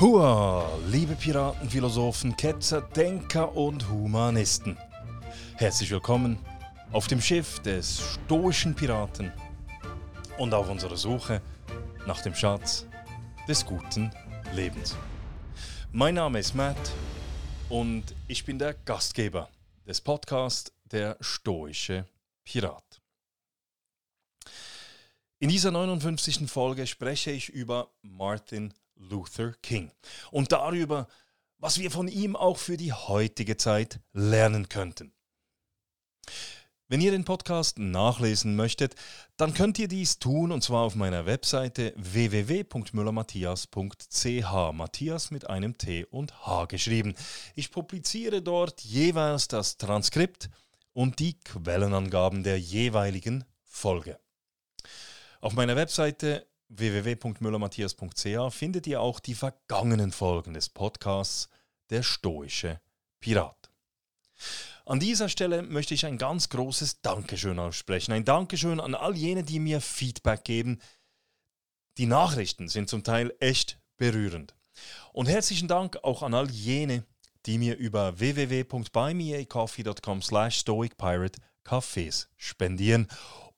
Hua, liebe Piraten, Philosophen, Ketzer, Denker und Humanisten. Herzlich willkommen auf dem Schiff des stoischen Piraten und auf unserer Suche nach dem Schatz des guten Lebens. Mein Name ist Matt und ich bin der Gastgeber des Podcasts Der stoische Pirat. In dieser 59. Folge spreche ich über Martin Luther King und darüber, was wir von ihm auch für die heutige Zeit lernen könnten. Wenn ihr den Podcast nachlesen möchtet, dann könnt ihr dies tun und zwar auf meiner Webseite www.müllermatthias.ch. Matthias mit einem T und H geschrieben. Ich publiziere dort jeweils das Transkript und die Quellenangaben der jeweiligen Folge. Auf meiner Webseite www.müllermatthias.ch findet ihr auch die vergangenen Folgen des Podcasts Der stoische Pirat. An dieser Stelle möchte ich ein ganz großes Dankeschön aussprechen. Ein Dankeschön an all jene, die mir Feedback geben. Die Nachrichten sind zum Teil echt berührend. Und herzlichen Dank auch an all jene, die mir über www.buymeacoffee.com slash stoicpirate Kaffees spendieren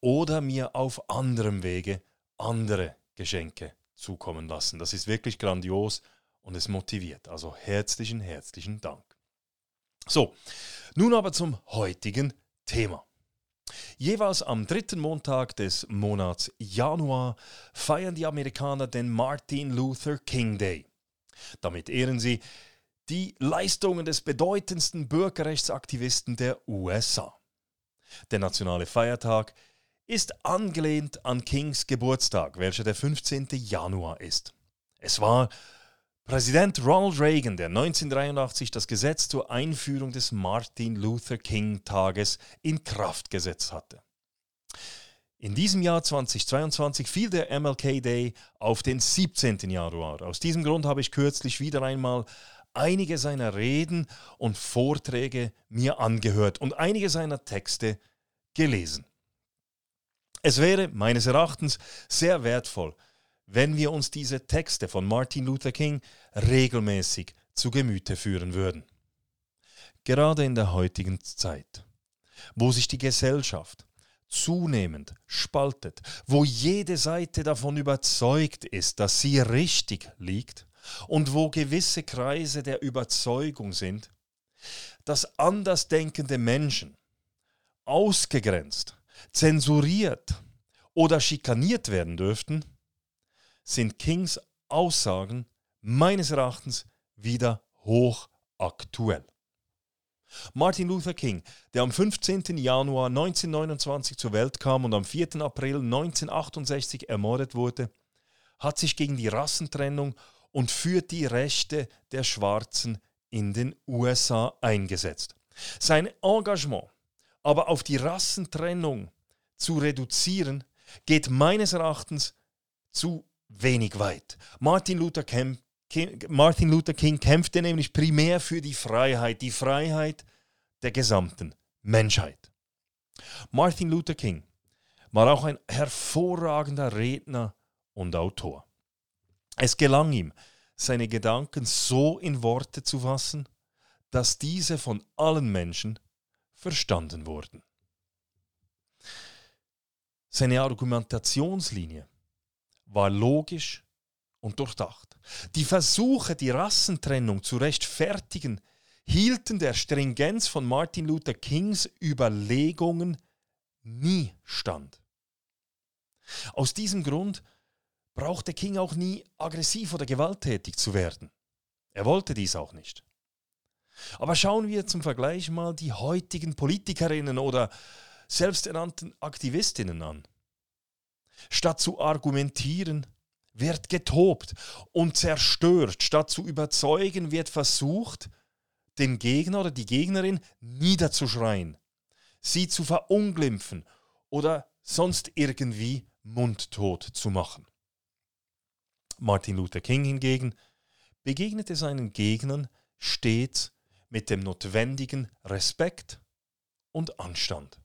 oder mir auf anderem Wege andere Geschenke zukommen lassen. Das ist wirklich grandios und es motiviert. Also herzlichen, herzlichen Dank. So, nun aber zum heutigen Thema. Jeweils am dritten Montag des Monats Januar feiern die Amerikaner den Martin Luther King Day. Damit ehren sie die Leistungen des bedeutendsten Bürgerrechtsaktivisten der USA. Der nationale Feiertag ist angelehnt an Kings Geburtstag, welcher der 15. Januar ist. Es war Präsident Ronald Reagan, der 1983 das Gesetz zur Einführung des Martin Luther King Tages in Kraft gesetzt hatte. In diesem Jahr 2022 fiel der MLK Day auf den 17. Januar. Aus diesem Grund habe ich kürzlich wieder einmal einige seiner Reden und Vorträge mir angehört und einige seiner Texte gelesen. Es wäre meines Erachtens sehr wertvoll, wenn wir uns diese Texte von Martin Luther King regelmäßig zu Gemüte führen würden. Gerade in der heutigen Zeit, wo sich die Gesellschaft zunehmend spaltet, wo jede Seite davon überzeugt ist, dass sie richtig liegt und wo gewisse Kreise der Überzeugung sind, dass andersdenkende Menschen ausgegrenzt, zensuriert oder schikaniert werden dürften, sind Kings Aussagen meines Erachtens wieder hochaktuell. Martin Luther King, der am 15. Januar 1929 zur Welt kam und am 4. April 1968 ermordet wurde, hat sich gegen die Rassentrennung und für die Rechte der Schwarzen in den USA eingesetzt. Sein Engagement aber auf die Rassentrennung zu reduzieren, geht meines Erachtens zu wenig weit. Martin Luther, King, Martin Luther King kämpfte nämlich primär für die Freiheit, die Freiheit der gesamten Menschheit. Martin Luther King war auch ein hervorragender Redner und Autor. Es gelang ihm, seine Gedanken so in Worte zu fassen, dass diese von allen Menschen verstanden wurden. Seine Argumentationslinie war logisch und durchdacht. Die Versuche, die Rassentrennung zu rechtfertigen, hielten der Stringenz von Martin Luther Kings Überlegungen nie stand. Aus diesem Grund brauchte King auch nie aggressiv oder gewalttätig zu werden. Er wollte dies auch nicht. Aber schauen wir zum Vergleich mal die heutigen Politikerinnen oder selbsternannten Aktivistinnen an. Statt zu argumentieren, wird getobt und zerstört. Statt zu überzeugen, wird versucht, den Gegner oder die Gegnerin niederzuschreien, sie zu verunglimpfen oder sonst irgendwie mundtot zu machen. Martin Luther King hingegen begegnete seinen Gegnern stets mit dem notwendigen Respekt und Anstand.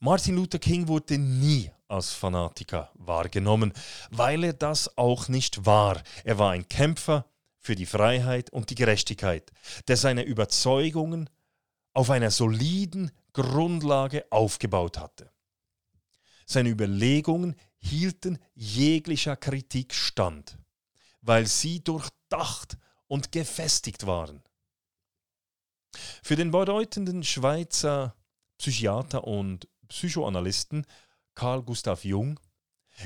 Martin Luther King wurde nie als Fanatiker wahrgenommen, weil er das auch nicht war. Er war ein Kämpfer für die Freiheit und die Gerechtigkeit, der seine Überzeugungen auf einer soliden Grundlage aufgebaut hatte. Seine Überlegungen hielten jeglicher Kritik stand, weil sie durchdacht und gefestigt waren. Für den bedeutenden Schweizer Psychiater und Psychoanalysten Carl Gustav Jung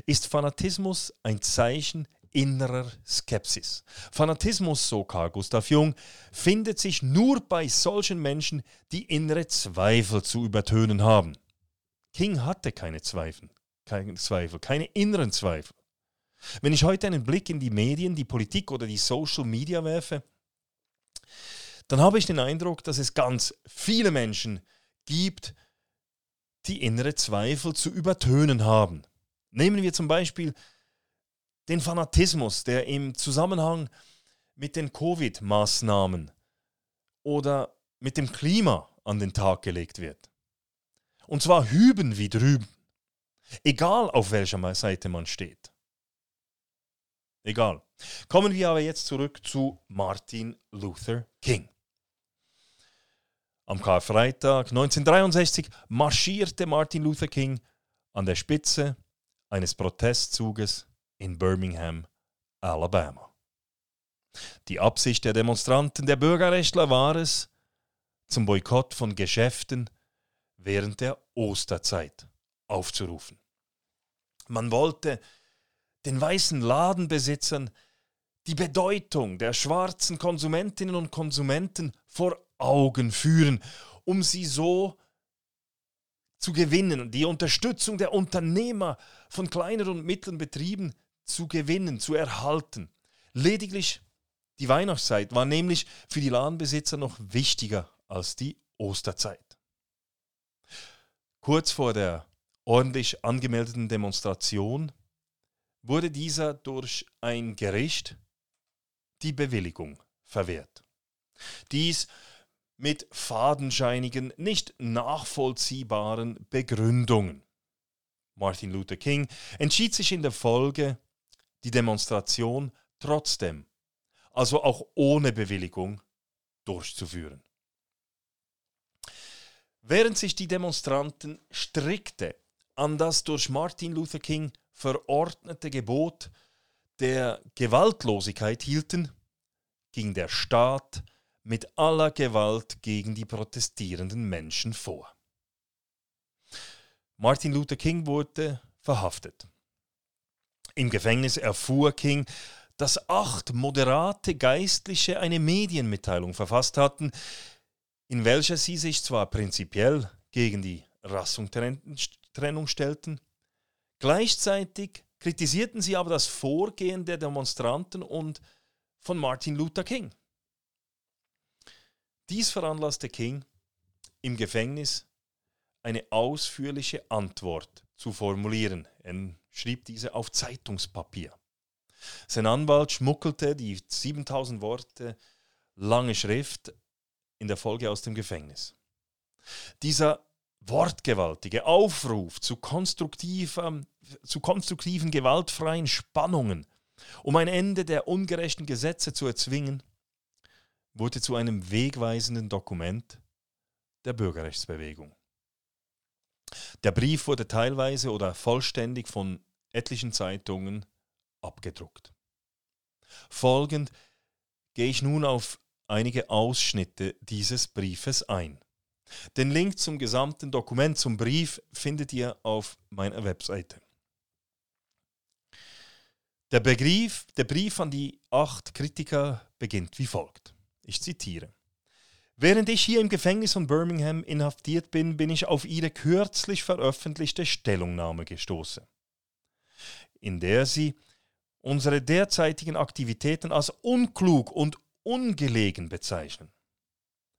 ist Fanatismus ein Zeichen innerer Skepsis. Fanatismus, so Carl Gustav Jung, findet sich nur bei solchen Menschen, die innere Zweifel zu übertönen haben. King hatte keine Zweifel, keine Zweifel, keine inneren Zweifel. Wenn ich heute einen Blick in die Medien, die Politik oder die Social Media werfe, dann habe ich den Eindruck, dass es ganz viele Menschen gibt, die innere Zweifel zu übertönen haben. Nehmen wir zum Beispiel den Fanatismus, der im Zusammenhang mit den Covid-Maßnahmen oder mit dem Klima an den Tag gelegt wird. Und zwar hüben wie drüben. Egal auf welcher Seite man steht. Egal. Kommen wir aber jetzt zurück zu Martin Luther King. Am Karfreitag 1963 marschierte Martin Luther King an der Spitze eines Protestzuges in Birmingham, Alabama. Die Absicht der Demonstranten, der Bürgerrechtler war es, zum Boykott von Geschäften während der Osterzeit aufzurufen. Man wollte den weißen Ladenbesitzern die Bedeutung der schwarzen Konsumentinnen und Konsumenten vor Augen führen, um sie so zu gewinnen, die Unterstützung der Unternehmer von kleinen und mittleren Betrieben zu gewinnen, zu erhalten. Lediglich die Weihnachtszeit war nämlich für die Ladenbesitzer noch wichtiger als die Osterzeit. Kurz vor der ordentlich angemeldeten Demonstration wurde dieser durch ein Gericht die Bewilligung verwehrt. Dies mit fadenscheinigen, nicht nachvollziehbaren Begründungen. Martin Luther King entschied sich in der Folge, die Demonstration trotzdem, also auch ohne Bewilligung, durchzuführen. Während sich die Demonstranten strikte an das durch Martin Luther King verordnete Gebot der Gewaltlosigkeit hielten, ging der Staat mit aller Gewalt gegen die protestierenden Menschen vor. Martin Luther King wurde verhaftet. Im Gefängnis erfuhr King, dass acht moderate Geistliche eine Medienmitteilung verfasst hatten, in welcher sie sich zwar prinzipiell gegen die Rassungtrennung stellten, gleichzeitig kritisierten sie aber das Vorgehen der Demonstranten und von Martin Luther King. Dies veranlasste King, im Gefängnis eine ausführliche Antwort zu formulieren. Er schrieb diese auf Zeitungspapier. Sein Anwalt schmuggelte die 7000 Worte lange Schrift in der Folge aus dem Gefängnis. Dieser wortgewaltige Aufruf zu, konstruktiven, zu konstruktiven gewaltfreien Spannungen, um ein Ende der ungerechten Gesetze zu erzwingen, wurde zu einem wegweisenden Dokument der Bürgerrechtsbewegung. Der Brief wurde teilweise oder vollständig von etlichen Zeitungen abgedruckt. Folgend gehe ich nun auf einige Ausschnitte dieses Briefes ein. Den Link zum gesamten Dokument, zum Brief, findet ihr auf meiner Webseite. Der, Begriff, der Brief an die acht Kritiker beginnt wie folgt. Ich zitiere. Während ich hier im Gefängnis von Birmingham inhaftiert bin, bin ich auf Ihre kürzlich veröffentlichte Stellungnahme gestoßen, in der Sie unsere derzeitigen Aktivitäten als unklug und ungelegen bezeichnen.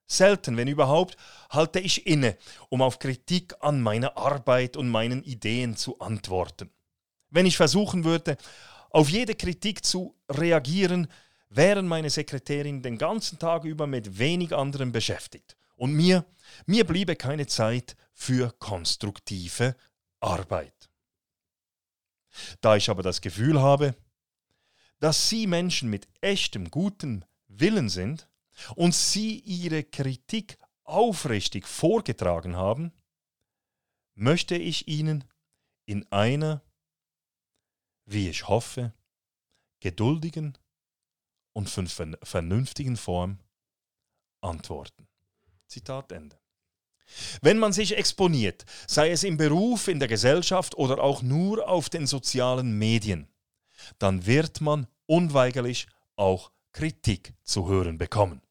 Selten, wenn überhaupt, halte ich inne, um auf Kritik an meiner Arbeit und meinen Ideen zu antworten. Wenn ich versuchen würde, auf jede Kritik zu reagieren, wären meine Sekretärin den ganzen Tag über mit wenig anderem beschäftigt. Und mir, mir bliebe keine Zeit für konstruktive Arbeit. Da ich aber das Gefühl habe, dass Sie Menschen mit echtem guten Willen sind und Sie Ihre Kritik aufrichtig vorgetragen haben, möchte ich Ihnen in einer, wie ich hoffe, geduldigen und vernünftigen Form antworten. Zitat Ende. Wenn man sich exponiert, sei es im Beruf, in der Gesellschaft oder auch nur auf den sozialen Medien, dann wird man unweigerlich auch Kritik zu hören bekommen.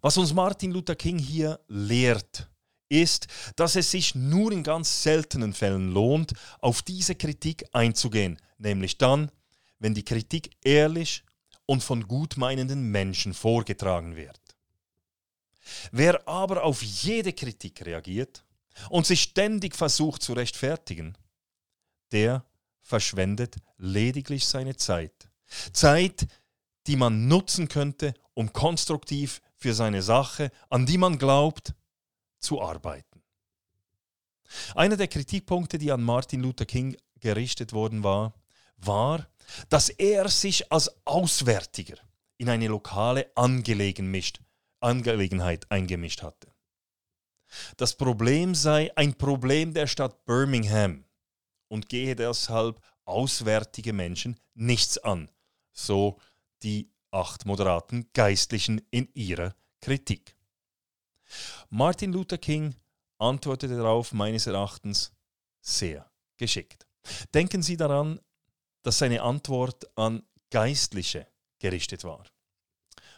Was uns Martin Luther King hier lehrt, ist, dass es sich nur in ganz seltenen Fällen lohnt, auf diese Kritik einzugehen, nämlich dann, wenn die Kritik ehrlich und von gutmeinenden Menschen vorgetragen wird. Wer aber auf jede Kritik reagiert und sich ständig versucht zu rechtfertigen, der verschwendet lediglich seine Zeit. Zeit, die man nutzen könnte, um konstruktiv für seine Sache, an die man glaubt, zu arbeiten. Einer der Kritikpunkte, die an Martin Luther King gerichtet worden war, war, dass er sich als Auswärtiger in eine lokale Angelegenheit eingemischt hatte. Das Problem sei ein Problem der Stadt Birmingham und gehe deshalb auswärtige Menschen nichts an, so die acht moderaten Geistlichen in ihrer Kritik. Martin Luther King antwortete darauf meines Erachtens sehr geschickt. Denken Sie daran, dass seine Antwort an Geistliche gerichtet war.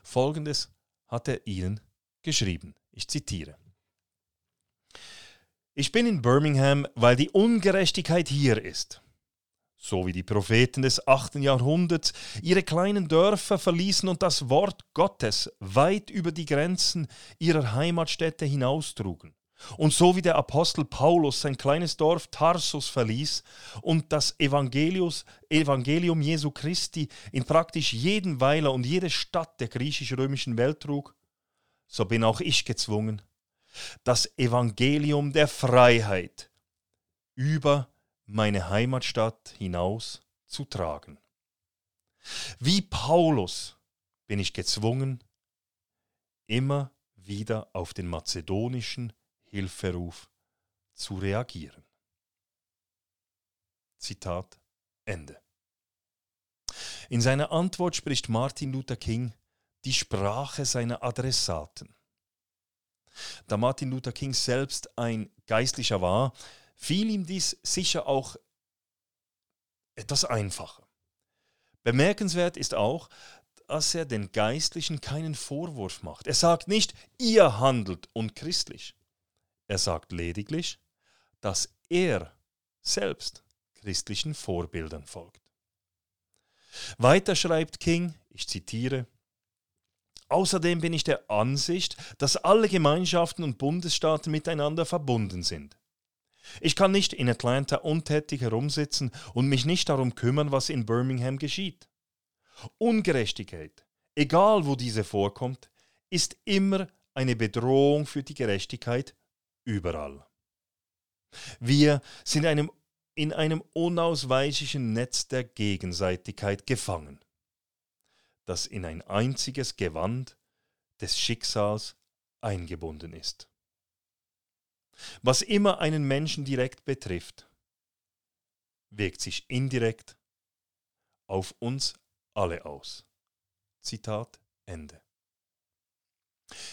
Folgendes hat er ihnen geschrieben. Ich zitiere. Ich bin in Birmingham, weil die Ungerechtigkeit hier ist. So wie die Propheten des 8. Jahrhunderts ihre kleinen Dörfer verließen und das Wort Gottes weit über die Grenzen ihrer Heimatstätte hinaustrugen. Und so wie der Apostel Paulus sein kleines Dorf Tarsus verließ und das Evangelium Jesu Christi in praktisch jeden Weiler und jede Stadt der griechisch-römischen Welt trug, so bin auch ich gezwungen, das Evangelium der Freiheit über meine Heimatstadt hinaus zu tragen. Wie Paulus bin ich gezwungen, immer wieder auf den mazedonischen Hilferuf zu reagieren. Zitat Ende. In seiner Antwort spricht Martin Luther King die Sprache seiner Adressaten. Da Martin Luther King selbst ein Geistlicher war, fiel ihm dies sicher auch etwas einfacher. Bemerkenswert ist auch, dass er den Geistlichen keinen Vorwurf macht. Er sagt nicht, ihr handelt unchristlich. Er sagt lediglich, dass er selbst christlichen Vorbildern folgt. Weiter schreibt King, ich zitiere, Außerdem bin ich der Ansicht, dass alle Gemeinschaften und Bundesstaaten miteinander verbunden sind. Ich kann nicht in Atlanta untätig herumsitzen und mich nicht darum kümmern, was in Birmingham geschieht. Ungerechtigkeit, egal wo diese vorkommt, ist immer eine Bedrohung für die Gerechtigkeit überall. Wir sind einem, in einem unausweichlichen Netz der Gegenseitigkeit gefangen, das in ein einziges Gewand des Schicksals eingebunden ist. Was immer einen Menschen direkt betrifft, wirkt sich indirekt auf uns alle aus. Zitat Ende.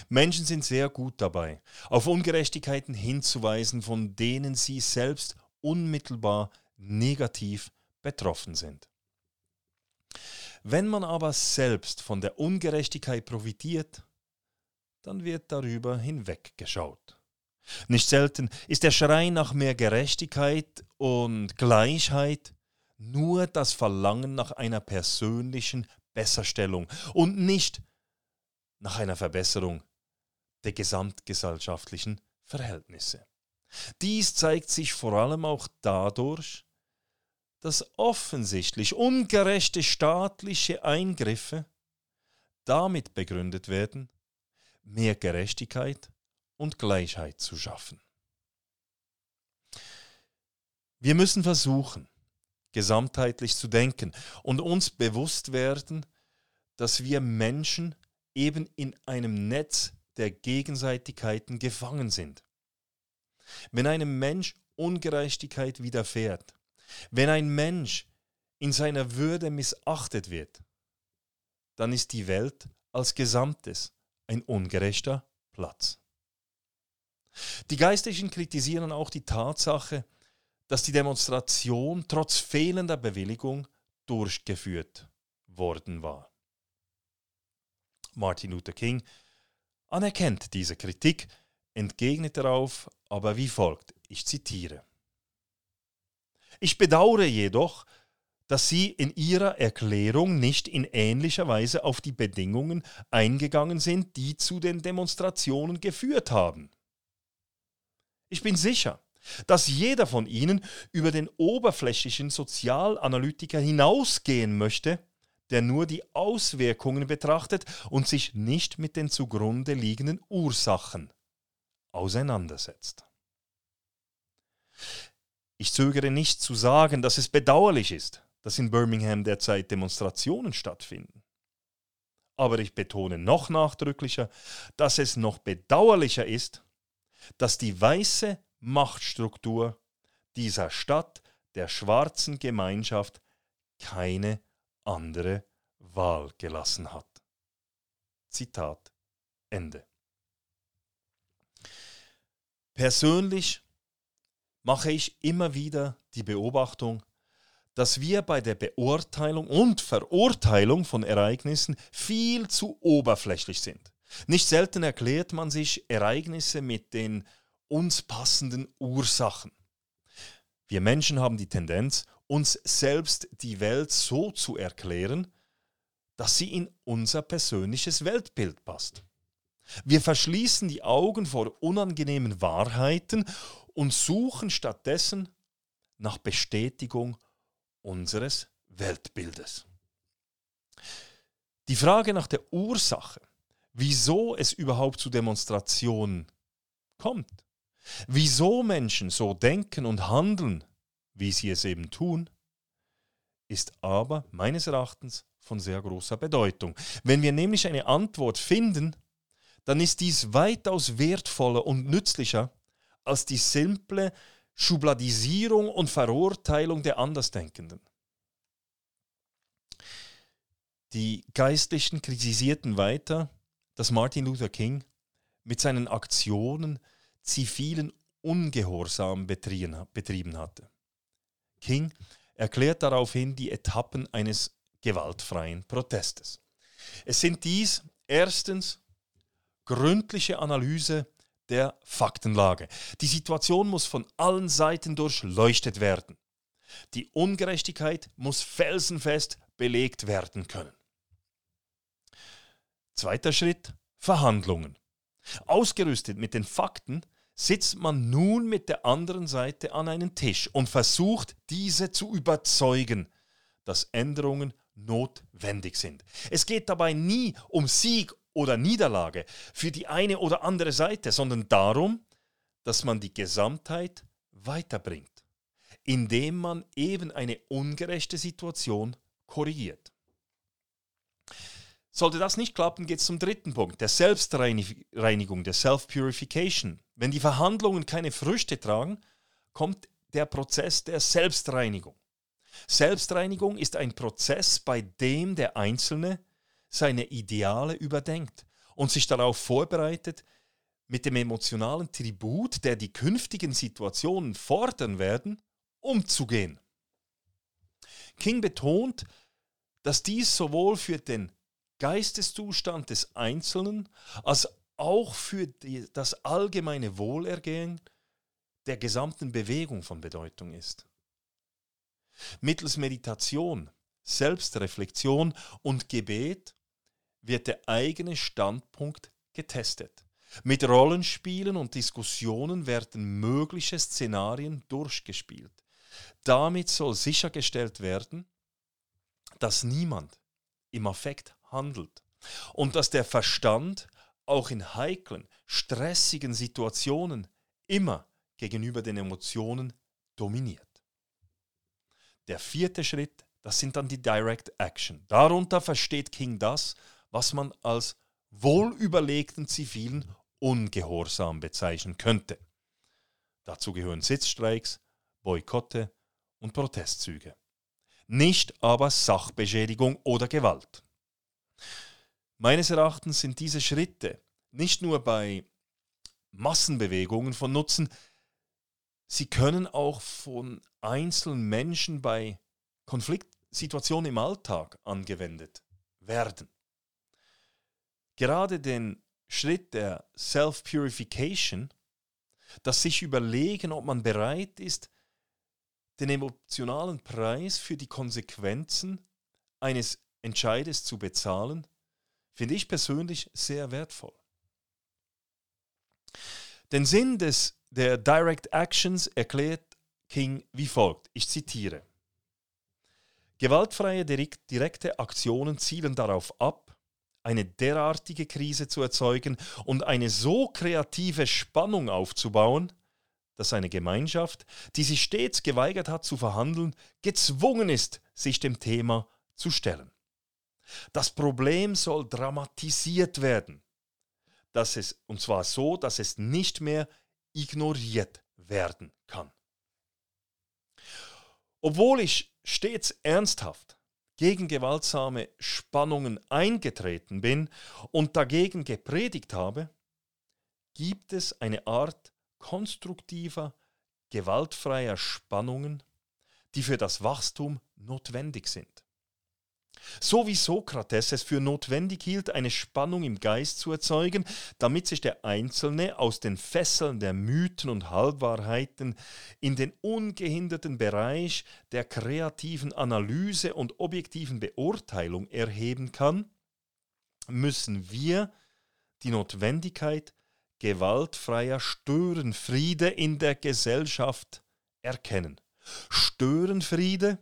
Menschen sind sehr gut dabei, auf Ungerechtigkeiten hinzuweisen, von denen sie selbst unmittelbar negativ betroffen sind. Wenn man aber selbst von der Ungerechtigkeit profitiert, dann wird darüber hinweggeschaut. Nicht selten ist der Schrei nach mehr Gerechtigkeit und Gleichheit nur das Verlangen nach einer persönlichen Besserstellung und nicht nach einer Verbesserung der gesamtgesellschaftlichen Verhältnisse. Dies zeigt sich vor allem auch dadurch, dass offensichtlich ungerechte staatliche Eingriffe damit begründet werden, mehr Gerechtigkeit und Gleichheit zu schaffen. Wir müssen versuchen, gesamtheitlich zu denken und uns bewusst werden, dass wir Menschen eben in einem Netz der Gegenseitigkeiten gefangen sind. Wenn einem Mensch Ungerechtigkeit widerfährt, wenn ein Mensch in seiner Würde missachtet wird, dann ist die Welt als Gesamtes ein ungerechter Platz. Die Geistlichen kritisieren auch die Tatsache, dass die Demonstration trotz fehlender Bewilligung durchgeführt worden war. Martin Luther King anerkennt diese Kritik, entgegnet darauf aber wie folgt, ich zitiere. Ich bedauere jedoch, dass Sie in Ihrer Erklärung nicht in ähnlicher Weise auf die Bedingungen eingegangen sind, die zu den Demonstrationen geführt haben. Ich bin sicher, dass jeder von Ihnen über den oberflächlichen Sozialanalytiker hinausgehen möchte, der nur die Auswirkungen betrachtet und sich nicht mit den zugrunde liegenden Ursachen auseinandersetzt. Ich zögere nicht zu sagen, dass es bedauerlich ist, dass in Birmingham derzeit Demonstrationen stattfinden. Aber ich betone noch nachdrücklicher, dass es noch bedauerlicher ist, dass die weiße Machtstruktur dieser Stadt, der schwarzen Gemeinschaft, keine andere Wahl gelassen hat. Zitat Ende. Persönlich mache ich immer wieder die Beobachtung, dass wir bei der Beurteilung und Verurteilung von Ereignissen viel zu oberflächlich sind. Nicht selten erklärt man sich Ereignisse mit den uns passenden Ursachen. Wir Menschen haben die Tendenz, uns selbst die Welt so zu erklären, dass sie in unser persönliches Weltbild passt. Wir verschließen die Augen vor unangenehmen Wahrheiten und suchen stattdessen nach Bestätigung unseres Weltbildes. Die Frage nach der Ursache, wieso es überhaupt zu Demonstrationen kommt, wieso Menschen so denken und handeln, wie sie es eben tun, ist aber meines Erachtens von sehr großer Bedeutung. Wenn wir nämlich eine Antwort finden, dann ist dies weitaus wertvoller und nützlicher als die simple Schubladisierung und Verurteilung der Andersdenkenden. Die Geistlichen kritisierten weiter, dass Martin Luther King mit seinen Aktionen zivilen Ungehorsam betrieben hatte. King erklärt daraufhin die Etappen eines gewaltfreien Protestes. Es sind dies erstens gründliche Analyse der Faktenlage. Die Situation muss von allen Seiten durchleuchtet werden. Die Ungerechtigkeit muss felsenfest belegt werden können. Zweiter Schritt, Verhandlungen. Ausgerüstet mit den Fakten sitzt man nun mit der anderen Seite an einen Tisch und versucht, diese zu überzeugen, dass Änderungen notwendig sind. Es geht dabei nie um Sieg oder Niederlage für die eine oder andere Seite, sondern darum, dass man die Gesamtheit weiterbringt, indem man eben eine ungerechte Situation korrigiert. Sollte das nicht klappen, geht es zum dritten Punkt, der Selbstreinigung, der Self-Purification. Wenn die Verhandlungen keine Früchte tragen, kommt der Prozess der Selbstreinigung. Selbstreinigung ist ein Prozess, bei dem der Einzelne seine Ideale überdenkt und sich darauf vorbereitet, mit dem emotionalen Tribut, der die künftigen Situationen fordern werden, umzugehen. King betont, dass dies sowohl für den Geisteszustand des Einzelnen als auch für die, das allgemeine Wohlergehen der gesamten Bewegung von Bedeutung ist. Mittels Meditation, Selbstreflexion und Gebet wird der eigene Standpunkt getestet. Mit Rollenspielen und Diskussionen werden mögliche Szenarien durchgespielt. Damit soll sichergestellt werden, dass niemand im Affekt handelt und dass der Verstand auch in heiklen, stressigen Situationen immer gegenüber den Emotionen dominiert. der vierte Schritt, das sind dann die Direct Action. Darunter versteht King das, was man als wohlüberlegten zivilen Ungehorsam bezeichnen könnte. Dazu gehören Sitzstreiks, Boykotte und Protestzüge. Nicht aber Sachbeschädigung oder Gewalt. Meines Erachtens sind diese Schritte nicht nur bei Massenbewegungen von Nutzen, sie können auch von einzelnen Menschen bei Konfliktsituationen im Alltag angewendet werden. Gerade den Schritt der Self-Purification, das sich überlegen, ob man bereit ist, den emotionalen Preis für die Konsequenzen eines Entscheides zu bezahlen, finde ich persönlich sehr wertvoll. Den Sinn des, der Direct Actions erklärt King wie folgt. Ich zitiere. Gewaltfreie direkte Aktionen zielen darauf ab, eine derartige Krise zu erzeugen und eine so kreative Spannung aufzubauen, dass eine Gemeinschaft, die sich stets geweigert hat zu verhandeln, gezwungen ist, sich dem Thema zu stellen. Das Problem soll dramatisiert werden, dass es, und zwar so, dass es nicht mehr ignoriert werden kann. Obwohl ich stets ernsthaft gegen gewaltsame Spannungen eingetreten bin und dagegen gepredigt habe, gibt es eine Art konstruktiver, gewaltfreier Spannungen, die für das Wachstum notwendig sind. So wie Sokrates es für notwendig hielt, eine Spannung im Geist zu erzeugen, damit sich der Einzelne aus den Fesseln der Mythen und Halbwahrheiten in den ungehinderten Bereich der kreativen Analyse und objektiven Beurteilung erheben kann, müssen wir die Notwendigkeit gewaltfreier Störenfriede in der Gesellschaft erkennen. Störenfriede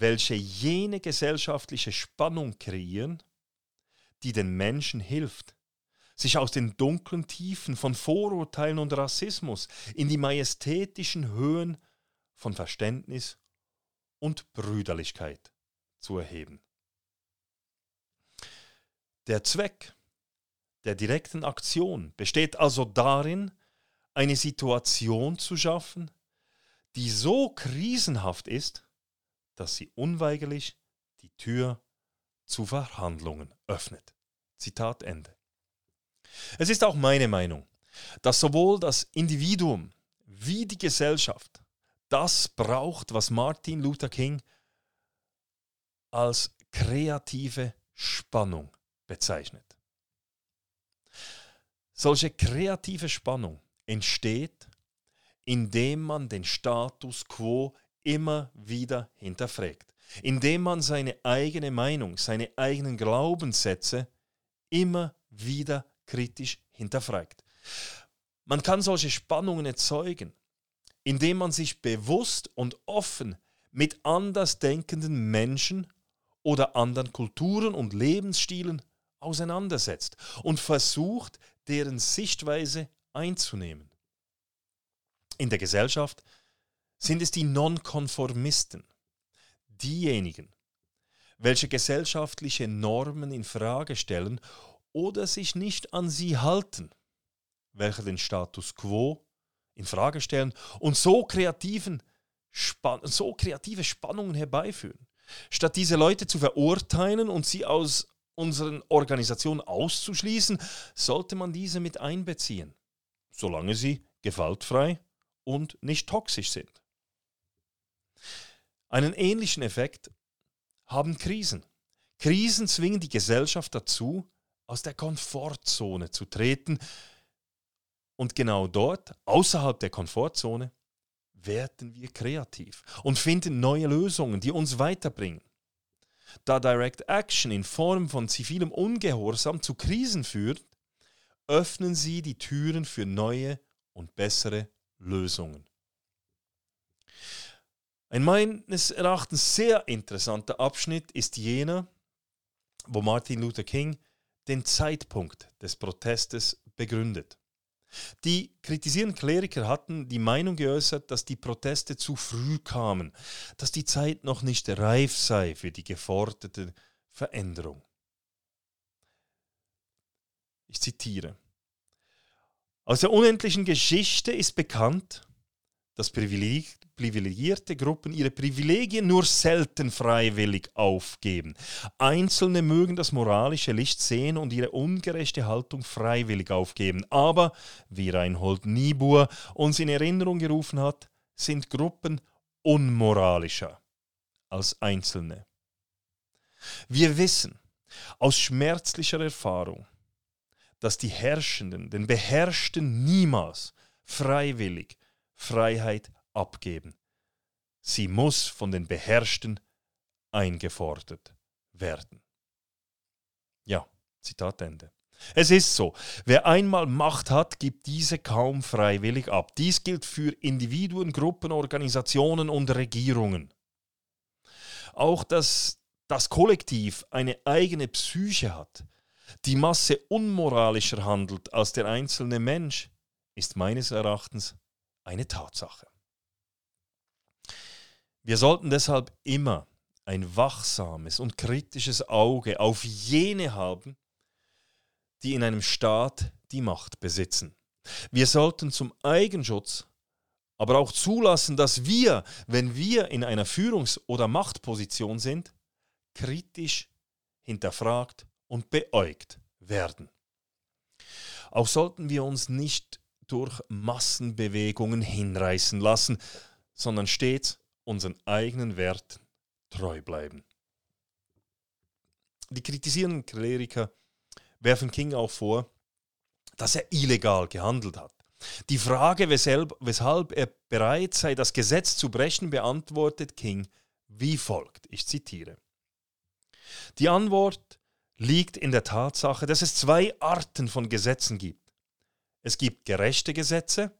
welche jene gesellschaftliche Spannung kreieren, die den Menschen hilft, sich aus den dunklen Tiefen von Vorurteilen und Rassismus in die majestätischen Höhen von Verständnis und Brüderlichkeit zu erheben. Der Zweck der direkten Aktion besteht also darin, eine Situation zu schaffen, die so krisenhaft ist, dass sie unweigerlich die Tür zu Verhandlungen öffnet. Zitat Ende. Es ist auch meine Meinung, dass sowohl das Individuum wie die Gesellschaft das braucht, was Martin Luther King als kreative Spannung bezeichnet. Solche kreative Spannung entsteht, indem man den Status quo immer wieder hinterfragt, indem man seine eigene Meinung, seine eigenen Glaubenssätze immer wieder kritisch hinterfragt. Man kann solche Spannungen erzeugen, indem man sich bewusst und offen mit andersdenkenden Menschen oder anderen Kulturen und Lebensstilen auseinandersetzt und versucht, deren Sichtweise einzunehmen. In der Gesellschaft sind es die Nonkonformisten, diejenigen, welche gesellschaftliche Normen in Frage stellen oder sich nicht an sie halten, welche den Status quo in Frage stellen und so, kreativen, so kreative Spannungen herbeiführen. Statt diese Leute zu verurteilen und sie aus unseren Organisationen auszuschließen, sollte man diese mit einbeziehen, solange sie gewaltfrei und nicht toxisch sind. Einen ähnlichen Effekt haben Krisen. Krisen zwingen die Gesellschaft dazu, aus der Komfortzone zu treten. Und genau dort, außerhalb der Komfortzone, werden wir kreativ und finden neue Lösungen, die uns weiterbringen. Da Direct Action in Form von zivilem Ungehorsam zu Krisen führt, öffnen sie die Türen für neue und bessere Lösungen. Ein meines Erachtens sehr interessanter Abschnitt ist jener, wo Martin Luther King den Zeitpunkt des Protestes begründet. Die kritisierenden Kleriker hatten die Meinung geäußert, dass die Proteste zu früh kamen, dass die Zeit noch nicht reif sei für die geforderte Veränderung. Ich zitiere. Aus der unendlichen Geschichte ist bekannt, dass privilegierte Gruppen ihre Privilegien nur selten freiwillig aufgeben. Einzelne mögen das moralische Licht sehen und ihre ungerechte Haltung freiwillig aufgeben. Aber, wie Reinhold Niebuhr uns in Erinnerung gerufen hat, sind Gruppen unmoralischer als Einzelne. Wir wissen aus schmerzlicher Erfahrung, dass die Herrschenden, den Beherrschten niemals freiwillig Freiheit abgeben. Sie muss von den Beherrschten eingefordert werden. Ja, Zitat Ende. Es ist so, wer einmal Macht hat, gibt diese kaum freiwillig ab. Dies gilt für Individuen, Gruppen, Organisationen und Regierungen. Auch dass das Kollektiv eine eigene Psyche hat, die Masse unmoralischer handelt als der einzelne Mensch, ist meines Erachtens eine Tatsache. Wir sollten deshalb immer ein wachsames und kritisches Auge auf jene haben, die in einem Staat die Macht besitzen. Wir sollten zum Eigenschutz aber auch zulassen, dass wir, wenn wir in einer Führungs- oder Machtposition sind, kritisch hinterfragt und beäugt werden. Auch sollten wir uns nicht durch Massenbewegungen hinreißen lassen, sondern stets unseren eigenen Werten treu bleiben. Die kritisierenden Kleriker werfen King auch vor, dass er illegal gehandelt hat. Die Frage, weshalb, weshalb er bereit sei, das Gesetz zu brechen, beantwortet King wie folgt. Ich zitiere. Die Antwort liegt in der Tatsache, dass es zwei Arten von Gesetzen gibt. Es gibt gerechte Gesetze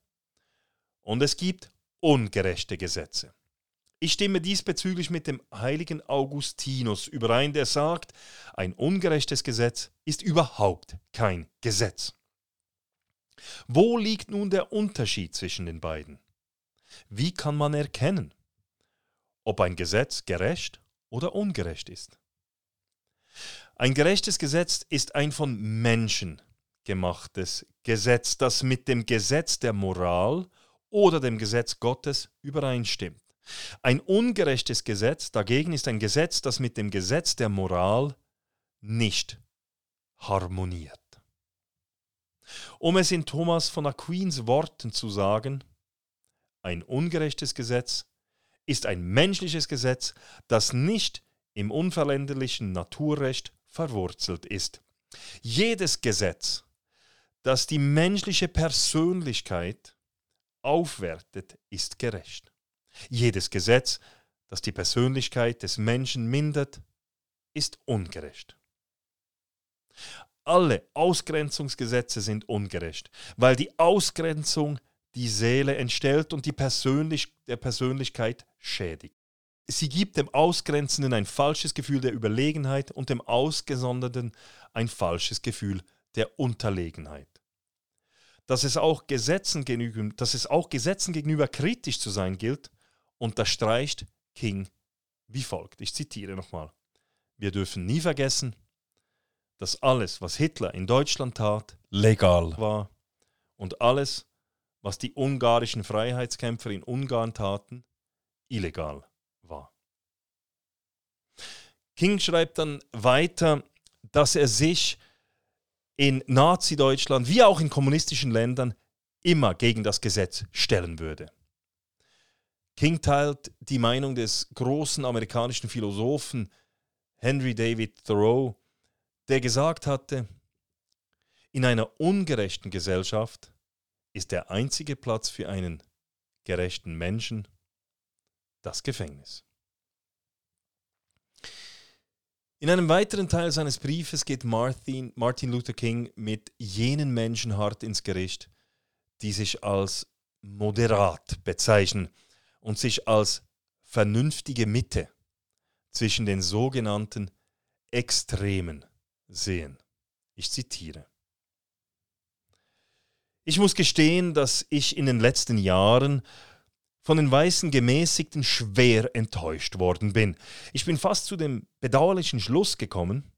und es gibt ungerechte Gesetze. Ich stimme diesbezüglich mit dem heiligen Augustinus überein, der sagt, ein ungerechtes Gesetz ist überhaupt kein Gesetz. Wo liegt nun der Unterschied zwischen den beiden? Wie kann man erkennen, ob ein Gesetz gerecht oder ungerecht ist? Ein gerechtes Gesetz ist ein von Menschen gemachtes Gesetz, das mit dem Gesetz der Moral oder dem Gesetz Gottes übereinstimmt. Ein ungerechtes Gesetz dagegen ist ein Gesetz, das mit dem Gesetz der Moral nicht harmoniert. Um es in Thomas von Aquins Worten zu sagen, ein ungerechtes Gesetz ist ein menschliches Gesetz, das nicht im unveränderlichen Naturrecht verwurzelt ist. Jedes Gesetz, das die menschliche Persönlichkeit aufwertet, ist gerecht. Jedes Gesetz, das die Persönlichkeit des Menschen mindert, ist ungerecht. Alle Ausgrenzungsgesetze sind ungerecht, weil die Ausgrenzung die Seele entstellt und die Persönlich der Persönlichkeit schädigt. Sie gibt dem Ausgrenzenden ein falsches Gefühl der Überlegenheit und dem Ausgesonderten ein falsches Gefühl der Unterlegenheit. Dass es auch Gesetzen gegenüber, dass es auch Gesetzen gegenüber kritisch zu sein gilt, unterstreicht King wie folgt. Ich zitiere nochmal. Wir dürfen nie vergessen, dass alles, was Hitler in Deutschland tat, legal war und alles, was die ungarischen Freiheitskämpfer in Ungarn taten, illegal war. King schreibt dann weiter, dass er sich in Nazi-Deutschland wie auch in kommunistischen Ländern immer gegen das Gesetz stellen würde. King teilt die Meinung des großen amerikanischen Philosophen Henry David Thoreau, der gesagt hatte, in einer ungerechten Gesellschaft ist der einzige Platz für einen gerechten Menschen das Gefängnis. In einem weiteren Teil seines Briefes geht Martin, Martin Luther King mit jenen Menschen hart ins Gericht, die sich als moderat bezeichnen und sich als vernünftige Mitte zwischen den sogenannten Extremen sehen. Ich zitiere. Ich muss gestehen, dass ich in den letzten Jahren von den weißen Gemäßigten schwer enttäuscht worden bin. Ich bin fast zu dem bedauerlichen Schluss gekommen,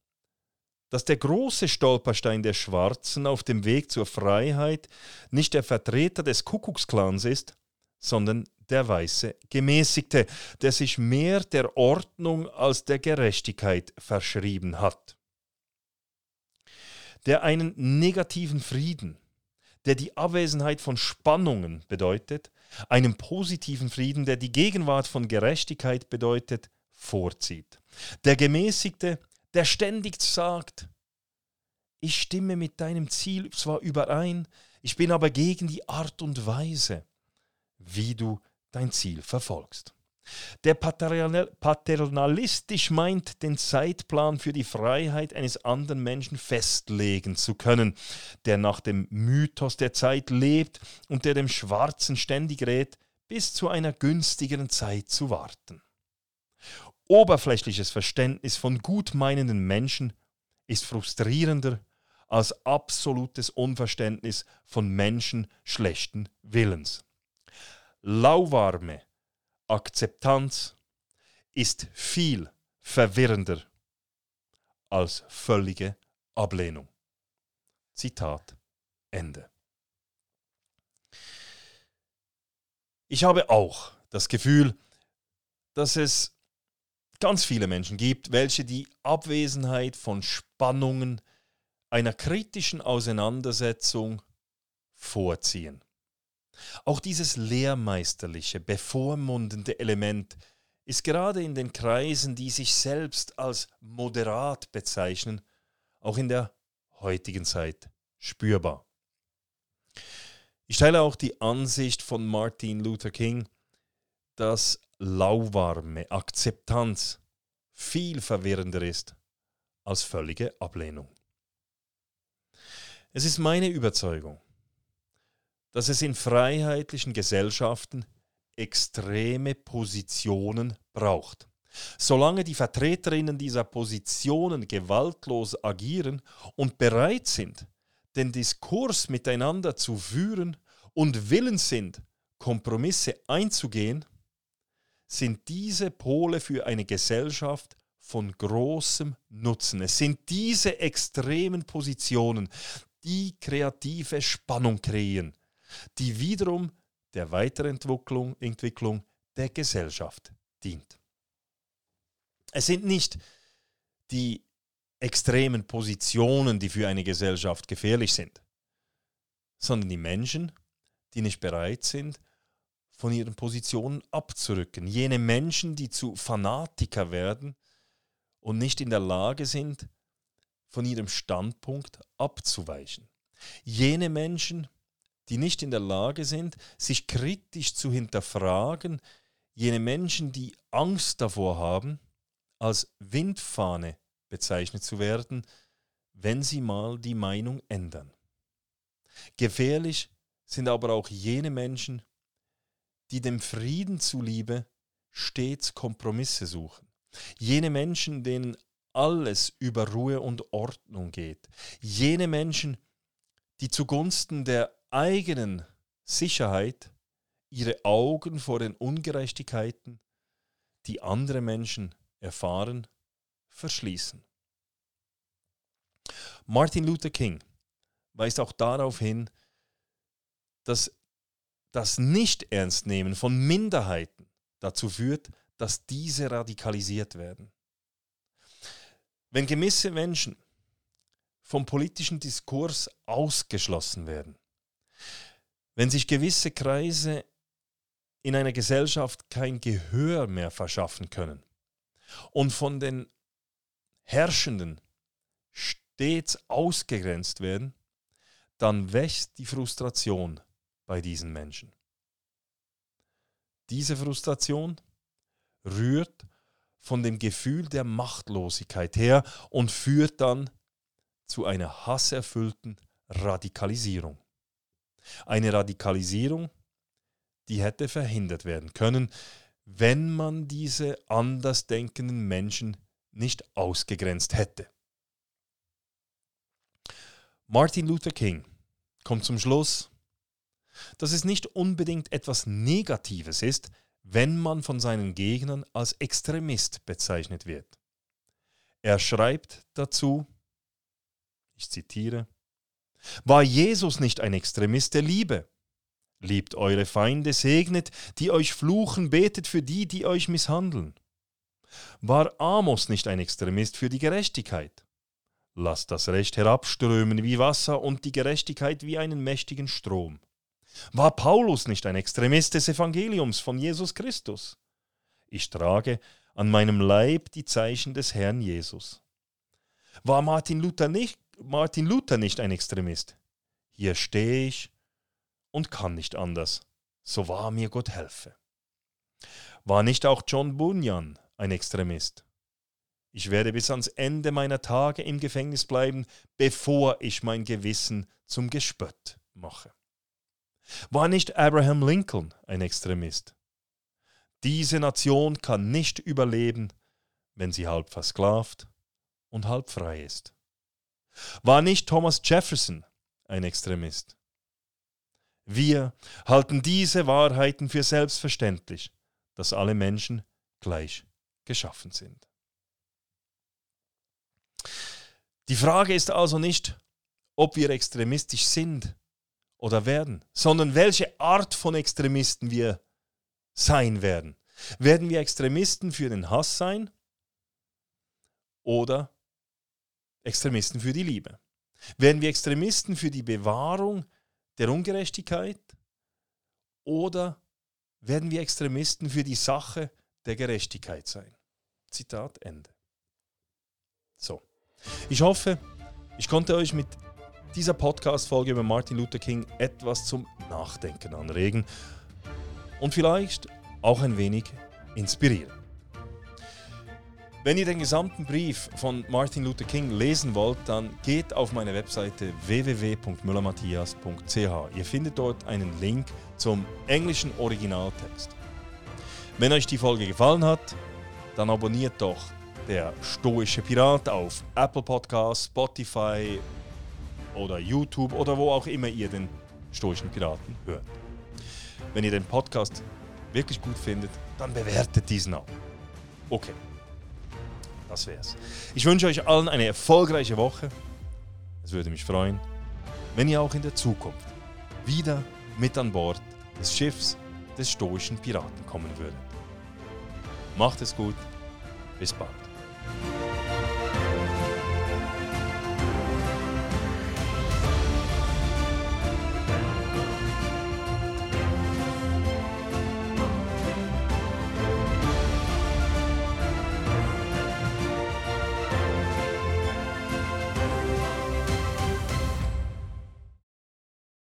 dass der große Stolperstein der Schwarzen auf dem Weg zur Freiheit nicht der Vertreter des Kuckucksklans ist, sondern der weiße Gemäßigte, der sich mehr der Ordnung als der Gerechtigkeit verschrieben hat. Der einen negativen Frieden, der die Abwesenheit von Spannungen bedeutet, einem positiven Frieden, der die Gegenwart von Gerechtigkeit bedeutet, vorzieht. Der Gemäßigte, der ständig sagt, ich stimme mit deinem Ziel zwar überein, ich bin aber gegen die Art und Weise, wie du dein Ziel verfolgst. Der paternalistisch meint, den Zeitplan für die Freiheit eines anderen Menschen festlegen zu können, der nach dem Mythos der Zeit lebt und der dem Schwarzen ständig rät, bis zu einer günstigeren Zeit zu warten. Oberflächliches Verständnis von gutmeinenden Menschen ist frustrierender als absolutes Unverständnis von Menschen schlechten Willens. Lauwarme, Akzeptanz ist viel verwirrender als völlige Ablehnung. Zitat Ende. Ich habe auch das Gefühl, dass es ganz viele Menschen gibt, welche die Abwesenheit von Spannungen einer kritischen Auseinandersetzung vorziehen. Auch dieses lehrmeisterliche, bevormundende Element ist gerade in den Kreisen, die sich selbst als moderat bezeichnen, auch in der heutigen Zeit spürbar. Ich teile auch die Ansicht von Martin Luther King, dass lauwarme Akzeptanz viel verwirrender ist als völlige Ablehnung. Es ist meine Überzeugung, dass es in freiheitlichen Gesellschaften extreme Positionen braucht. Solange die Vertreterinnen dieser Positionen gewaltlos agieren und bereit sind, den Diskurs miteinander zu führen und willens sind, Kompromisse einzugehen, sind diese Pole für eine Gesellschaft von großem Nutzen. Es sind diese extremen Positionen, die kreative Spannung kreieren, die wiederum der Weiterentwicklung Entwicklung der Gesellschaft dient. Es sind nicht die extremen Positionen, die für eine Gesellschaft gefährlich sind, sondern die Menschen, die nicht bereit sind, von ihren Positionen abzurücken. Jene Menschen, die zu Fanatiker werden und nicht in der Lage sind, von ihrem Standpunkt abzuweichen. Jene Menschen, die nicht in der Lage sind, sich kritisch zu hinterfragen, jene Menschen, die Angst davor haben, als Windfahne bezeichnet zu werden, wenn sie mal die Meinung ändern. Gefährlich sind aber auch jene Menschen, die dem Frieden zuliebe stets Kompromisse suchen. Jene Menschen, denen alles über Ruhe und Ordnung geht. Jene Menschen, die zugunsten der eigenen Sicherheit ihre Augen vor den Ungerechtigkeiten, die andere Menschen erfahren, verschließen. Martin Luther King weist auch darauf hin, dass das Nicht-Ernstnehmen von Minderheiten dazu führt, dass diese radikalisiert werden. Wenn gewisse Menschen vom politischen Diskurs ausgeschlossen werden, wenn sich gewisse Kreise in einer Gesellschaft kein Gehör mehr verschaffen können und von den Herrschenden stets ausgegrenzt werden, dann wächst die Frustration bei diesen Menschen. Diese Frustration rührt von dem Gefühl der Machtlosigkeit her und führt dann zu einer hasserfüllten Radikalisierung. Eine Radikalisierung, die hätte verhindert werden können, wenn man diese andersdenkenden Menschen nicht ausgegrenzt hätte. Martin Luther King kommt zum Schluss, dass es nicht unbedingt etwas Negatives ist, wenn man von seinen Gegnern als Extremist bezeichnet wird. Er schreibt dazu, ich zitiere, war Jesus nicht ein Extremist der Liebe? Liebt eure Feinde, segnet, die euch fluchen, betet für die, die euch misshandeln. War Amos nicht ein Extremist für die Gerechtigkeit? Lasst das Recht herabströmen wie Wasser und die Gerechtigkeit wie einen mächtigen Strom. War Paulus nicht ein Extremist des Evangeliums von Jesus Christus? Ich trage an meinem Leib die Zeichen des Herrn Jesus. War Martin Luther nicht, Martin Luther nicht ein Extremist? Hier stehe ich und kann nicht anders, so wahr mir Gott helfe. War nicht auch John Bunyan ein Extremist? Ich werde bis ans Ende meiner Tage im Gefängnis bleiben, bevor ich mein Gewissen zum Gespött mache. War nicht Abraham Lincoln ein Extremist? Diese Nation kann nicht überleben, wenn sie halb versklavt und halb frei ist. War nicht Thomas Jefferson ein Extremist? Wir halten diese Wahrheiten für selbstverständlich, dass alle Menschen gleich geschaffen sind. Die Frage ist also nicht, ob wir extremistisch sind oder werden, sondern welche Art von Extremisten wir sein werden. Werden wir Extremisten für den Hass sein oder Extremisten für die Liebe? Werden wir Extremisten für die Bewahrung der Ungerechtigkeit oder werden wir Extremisten für die Sache der Gerechtigkeit sein? Zitat Ende. So, ich hoffe, ich konnte euch mit dieser Podcast-Folge über Martin Luther King etwas zum Nachdenken anregen und vielleicht auch ein wenig inspirieren. Wenn ihr den gesamten Brief von Martin Luther King lesen wollt, dann geht auf meine Webseite www.müllermatthias.ch. Ihr findet dort einen Link zum englischen Originaltext. Wenn euch die Folge gefallen hat, dann abonniert doch der stoische Pirat auf Apple Podcasts, Spotify oder YouTube oder wo auch immer ihr den stoischen Piraten hört. Wenn ihr den Podcast wirklich gut findet, dann bewertet diesen auch. Okay, das wär's. Ich wünsche euch allen eine erfolgreiche Woche. Es würde mich freuen, wenn ihr auch in der Zukunft wieder mit an Bord des Schiffs des stoischen Piraten kommen würdet. Macht es gut, bis bald.